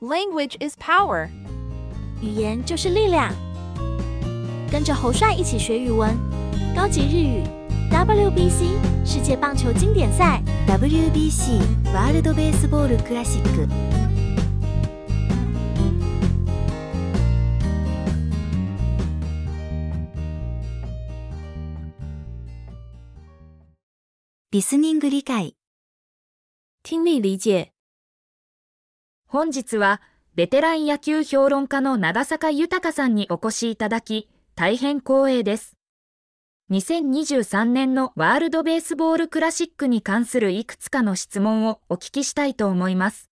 Language is power，语言就是力量。跟着侯帅一起学语文，高级日语，WBC 世界棒球经典赛，WBC World Baseball Classic，ビジネス理解，听力理解。本日はベテラン野球評論家の長坂豊さんにお越しいただき、大変光栄です。2023年のワールドベースボールクラシックに関するいくつかの質問をお聞きしたいと思います。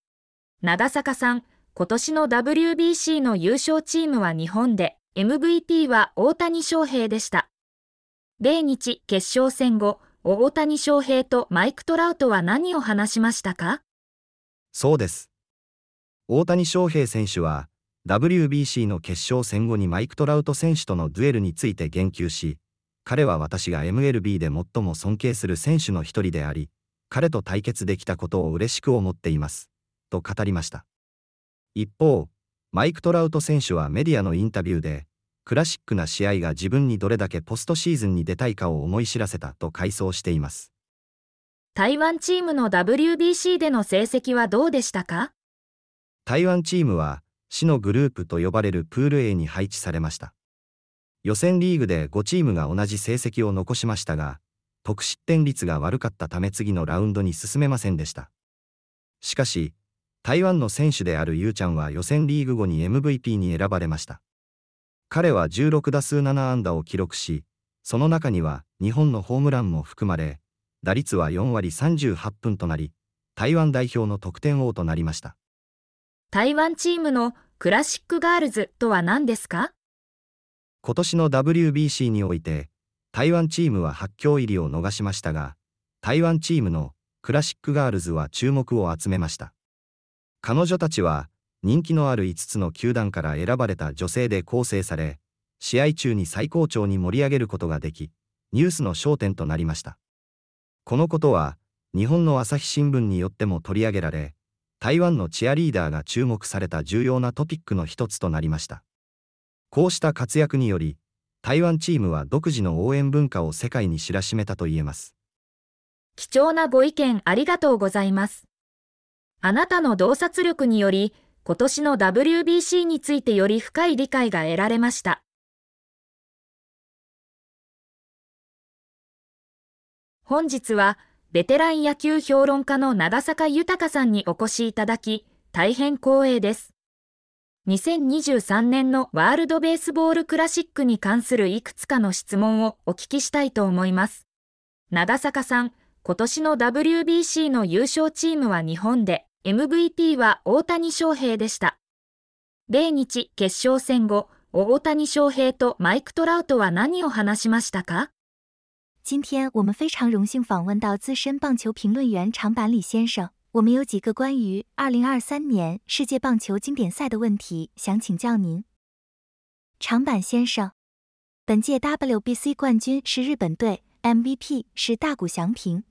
長坂さん、今年の WBC の優勝チームは日本で、MVP は大谷翔平でした。米日決勝戦後、大谷翔平とマイク・トラウトは何を話しましたか？そうです。大谷翔平選手は WBC の決勝戦後にマイク・トラウト選手とのデュエルについて言及し、彼は私が MLB で最も尊敬する選手の一人であり、彼と対決できたことを嬉しく思っています。と語りました。一方、マイク・トラウト選手はメディアのインタビューで、クラシックな試合が自分にどれだけポストシーズンに出たいかを思い知らせたと回想しています。台湾チームの WBC での成績はどうでしたか？台湾チームは死のグループと呼ばれるプール A に配置されました。予選リーグで5チームが同じ成績を残しましたが、得失点率が悪かったため次のラウンドに進めませんでした。しかし、台湾の選手であるユーちゃんは予選リーグ後に MVP に選ばれました。彼は16打数7安打を記録し、その中には日本のホームランも含まれ、打率は4割38分となり、台湾代表の得点王となりました。台湾チームのクラシックガールズとは何ですか？今年の WBC において、台湾チームは発強入りを逃しましたが、台湾チームのクラシックガールズは注目を集めました。彼女たちは人気のある5つの球団から選ばれた女性で構成され、試合中に最高潮に盛り上げることができ、ニュースの焦点となりました。このことは、日本の朝日新聞によっても取り上げられ、台湾のチアリーダーが注目された重要なトピックの一つとなりました。こうした活躍により、台湾チームは独自の応援文化を世界に知らしめたと言えます。貴重なご意見ありがとうございます。あなたの洞察力により、今年の WBC についてより深い理解が得られました。本日は、ベテラン野球評論家の長坂豊さんにお越しいただき、大変光栄です。2023年のワールドベースボールクラシックに関するいくつかの質問をお聞きしたいと思います。長坂さん、今年の WBC の優勝チームは日本で、MVP は大谷翔平でした。米日決勝戦後、大谷翔平とマイク・トラウトは何を話しましたか？今天我们非常荣幸访问到资深棒球评论员长坂里先生。我们有几个关于2023年世界棒球经典赛的问题想请教您。长坂先生，本届 WBC 冠军是日本队，MVP 是大谷翔平。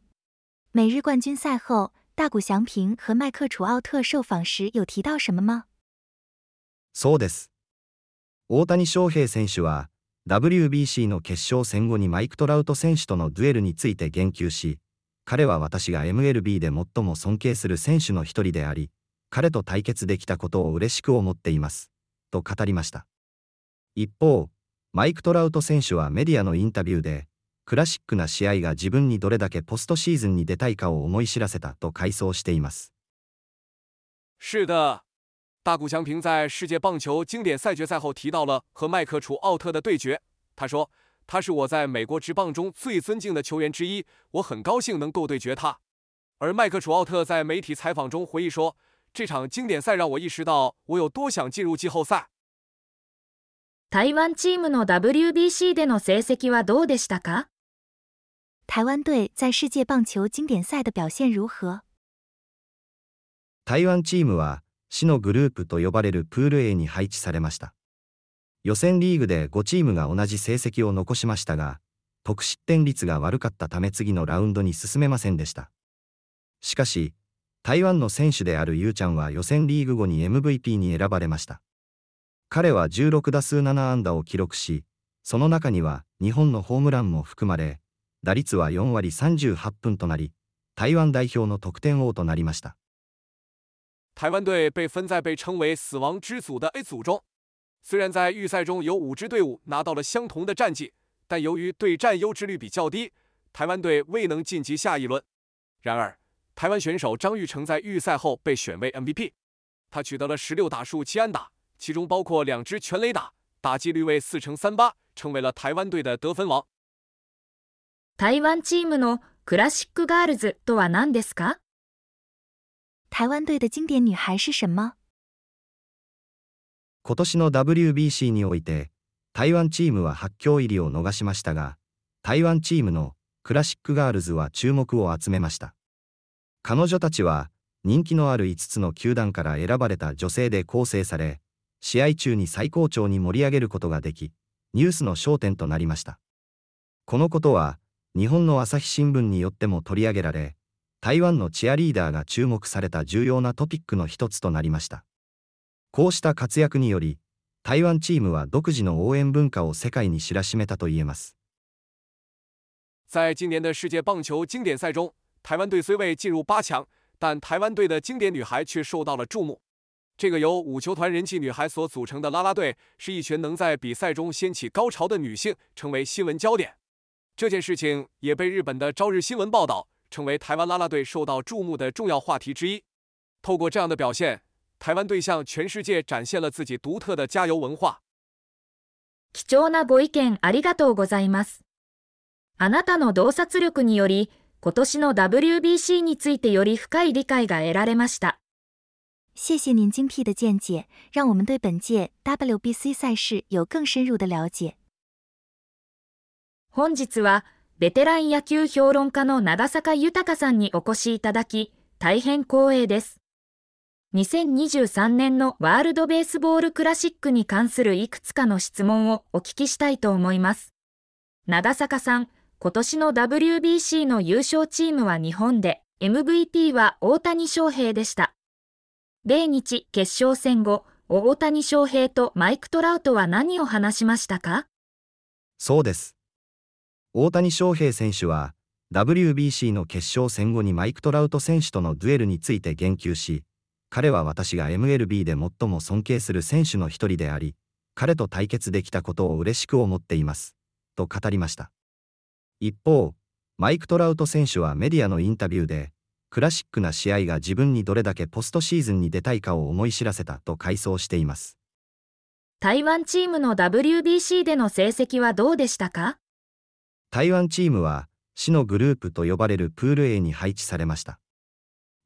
美日冠军赛后，大谷翔平和麦克楚奥特受访时有提到什么吗？そうです。大谷翔平選手は WBC の決勝戦後にマイク・トラウト選手とのデュエルについて言及し、彼は私が MLB で最も尊敬する選手の一人であり、彼と対決できたことを嬉しく思っています。と語りました。一方、マイク・トラウト選手はメディアのインタビューで、クラシックな試合が自分にどれだけポストシーズンに出たいかを思い知らせたと回想しています。是的，大谷翔平在世界棒球经典赛决赛后提到了和麦克楚奥特的对决。他说：“他是我在美国职棒中最尊敬的球员之一，我很高兴能够对决他。”而麦克楚奥特在媒体采访中回忆说：“这场经典赛让我意识到我有多想进入季后赛。台湾チームの WBC での成績はどうでしたか台湾队在世界棒球经典赛的表现如何？台湾チームは 死のグループと呼ばれるプール A に配置されました。予選リーグで5チームが同じ成績を残しましたが、得失点率が悪かったため次のラウンドに進めませんでした。しかし、台湾の選手であるユーちゃんは予選リーグ後に MVP に選ばれました。彼は16打数7安打を記録し、その中には日本のホームランも含まれ、打率は4割38分となり、台湾代表の得点王となりました。台湾队被分在被称为“死亡之组”的 A 组中。虽然在预赛中有五支队伍拿到了相同的战绩，但由于对战优质率比较低，台湾队未能晋级下一轮。然而，台湾选手张玉成在预赛后被选为 MVP，他取得了十六打数七安打，其中包括两支全垒打，打击率为四成三八，成为了台湾队的得分王。台湾チームのクラシックガールズとは何ですか？ 台湾队的经典女孩是什么？今年の WBC において台湾チームは発強入りを逃しましたが、台湾チームのクラシックガールズは注目を集めました。彼女たちは人気のある5つの球団から選ばれた女性で構成され、試合中に最高潮に盛り上げることができ、ニュースの焦点となりました。このことは、日本の朝日新聞によっても取り上げられ、台湾のチアリーダーが注目された重要なトピックの一つとなりました。こうした活躍により、台湾チームは独自の応援文化を世界に知らしめたと言えます。在今年的世界棒球经典赛中，台湾队虽未进入八强，但台湾队的经典女孩却受到了注目。这个由五球团人气女孩所组成的啦啦队，是一群能在比赛中掀起高潮的女性，成为新闻焦点。这件事情也被日本的朝日新闻报道，成为台湾啦啦队受到注目的重要话题之一。透过这样的表现，台湾队向全世界展现了自己独特的加油文化。貴重なご意見ありがとうございます。あなたの洞察力により、今年の WBC についてより深い理解が得られました。谢谢您精辟的见解，让我们对本届 WBC 赛事有更深入的了解。本日は、 ベテラン野球評論家の長坂豊さんにお越しいただき、大変光栄です。2023年のワールドベースボールクラシックに関するいくつかの質問をお聞きしたいと思います。長坂さん、今年の WBC の優勝チームは日本で、MVP は大谷翔平でした。米日決勝戦後、大谷翔平とマイク・トラウトは何を話しましたか？そうです。大谷翔平選手は、WBC の決勝戦後にマイク・トラウト選手とのデュエルについて言及し、彼は私が MLB で最も尊敬する選手の一人であり、彼と対決できたことを嬉しく思っています。と語りました。一方、マイク・トラウト選手はメディアのインタビューで、クラシックな試合が自分にどれだけポストシーズンに出たいかを思い知らせたと回想しています。台湾チームの WBC での成績はどうでしたか？台湾チームは、死のグループと呼ばれるプール A に配置されました。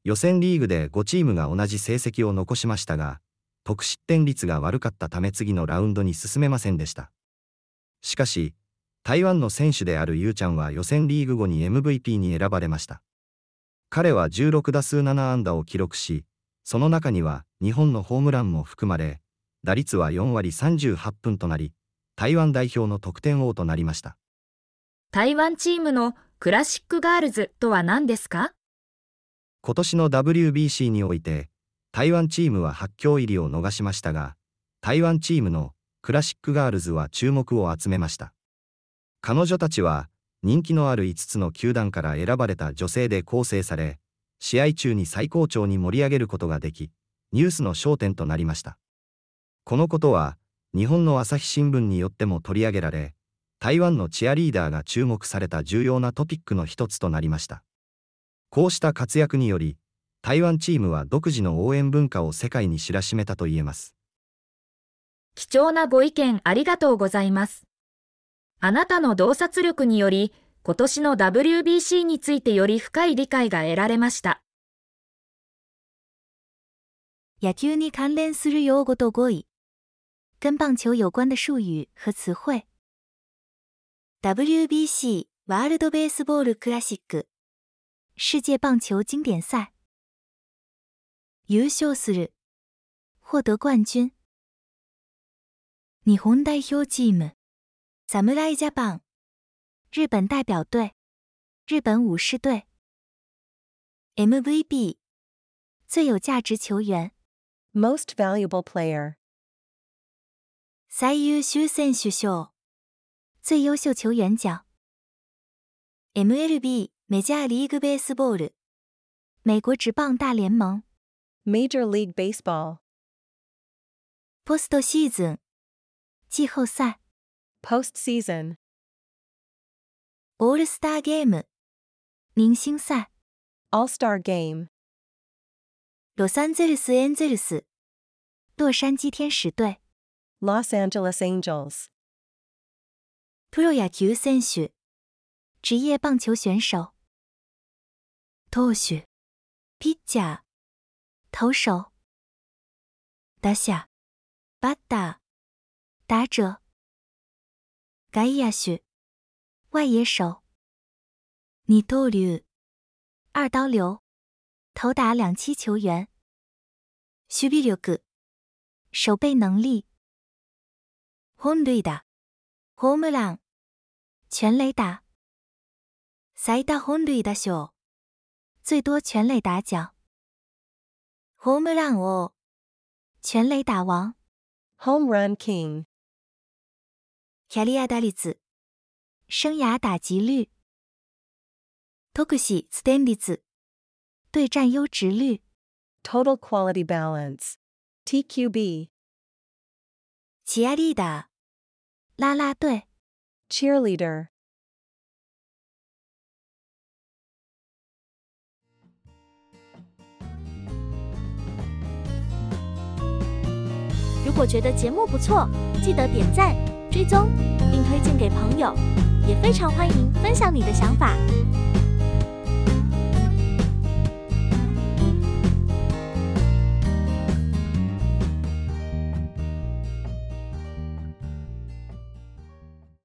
予選リーグで5チームが同じ成績を残しましたが、得失点率が悪かったため次のラウンドに進めませんでした。しかし、台湾の選手であるユーちゃんは予選リーグ後に MVP に選ばれました。彼は16打数7安打を記録し、その中には日本のホームランも含まれ、打率は4割38分となり、台湾代表の得点王となりました。台湾チームのクラシックガールズとは何ですか？今年の WBC において、台湾チームは発強入りを逃しましたが、台湾チームのクラシックガールズは注目を集めました。彼女たちは人気のある5つの球団から選ばれた女性で構成され、試合中に最高潮に盛り上げることができ、ニュースの焦点となりました。このことは、日本の朝日新聞によっても取り上げられ、台湾のチアリーダーが注目された重要なトピックの一つとなりました。こうした活躍により、台湾チームは独自の応援文化を世界に知らしめたと言えます。貴重なご意見ありがとうございます。あなたの洞察力により、今年の WBC についてより深い理解が得られました。野球に関連する用語と語彙。跟棒球有关的术语和词汇。WBC ワールドベースボールクラシック世界棒球经典赛優勝する獲得冠軍日本代表チーム侍ジャパン、日本代表队、日本武士队、MVP、 最有价值球员。 Most valuable player. 最優秀選手賞。 最優秀球員奖。MLB メジャーリーグベースボール。美国职棒大聯盟。Major League Baseball. ポストシーズン。季後賽。Postseason. オールスターゲーム。明星賽。All Star Game. ロサンゼルスエンゼルス。洛杉矶天使隊。Los Angeles Angels. プロ野球選手，职业棒球选手。投手，ピッチャー，投手。打者，バッター，打者。外野手，外野手。二刀流，二刀流，投打两栖球员。守備力，守备能力。ホームラン。全垒打。最多本塁打賞。最多全垒打奖。ホームラン王。全垒打王。 Home Run King. キャリア打率。生涯打击率。特使ステン率。对战优质率。 Total Quality Balance. TQB. チアリーダー。啦啦队。 Cheerleader. 如果觉得节目不错，记得点赞、追踪，并推荐给朋友。也非常欢迎分享你的想法。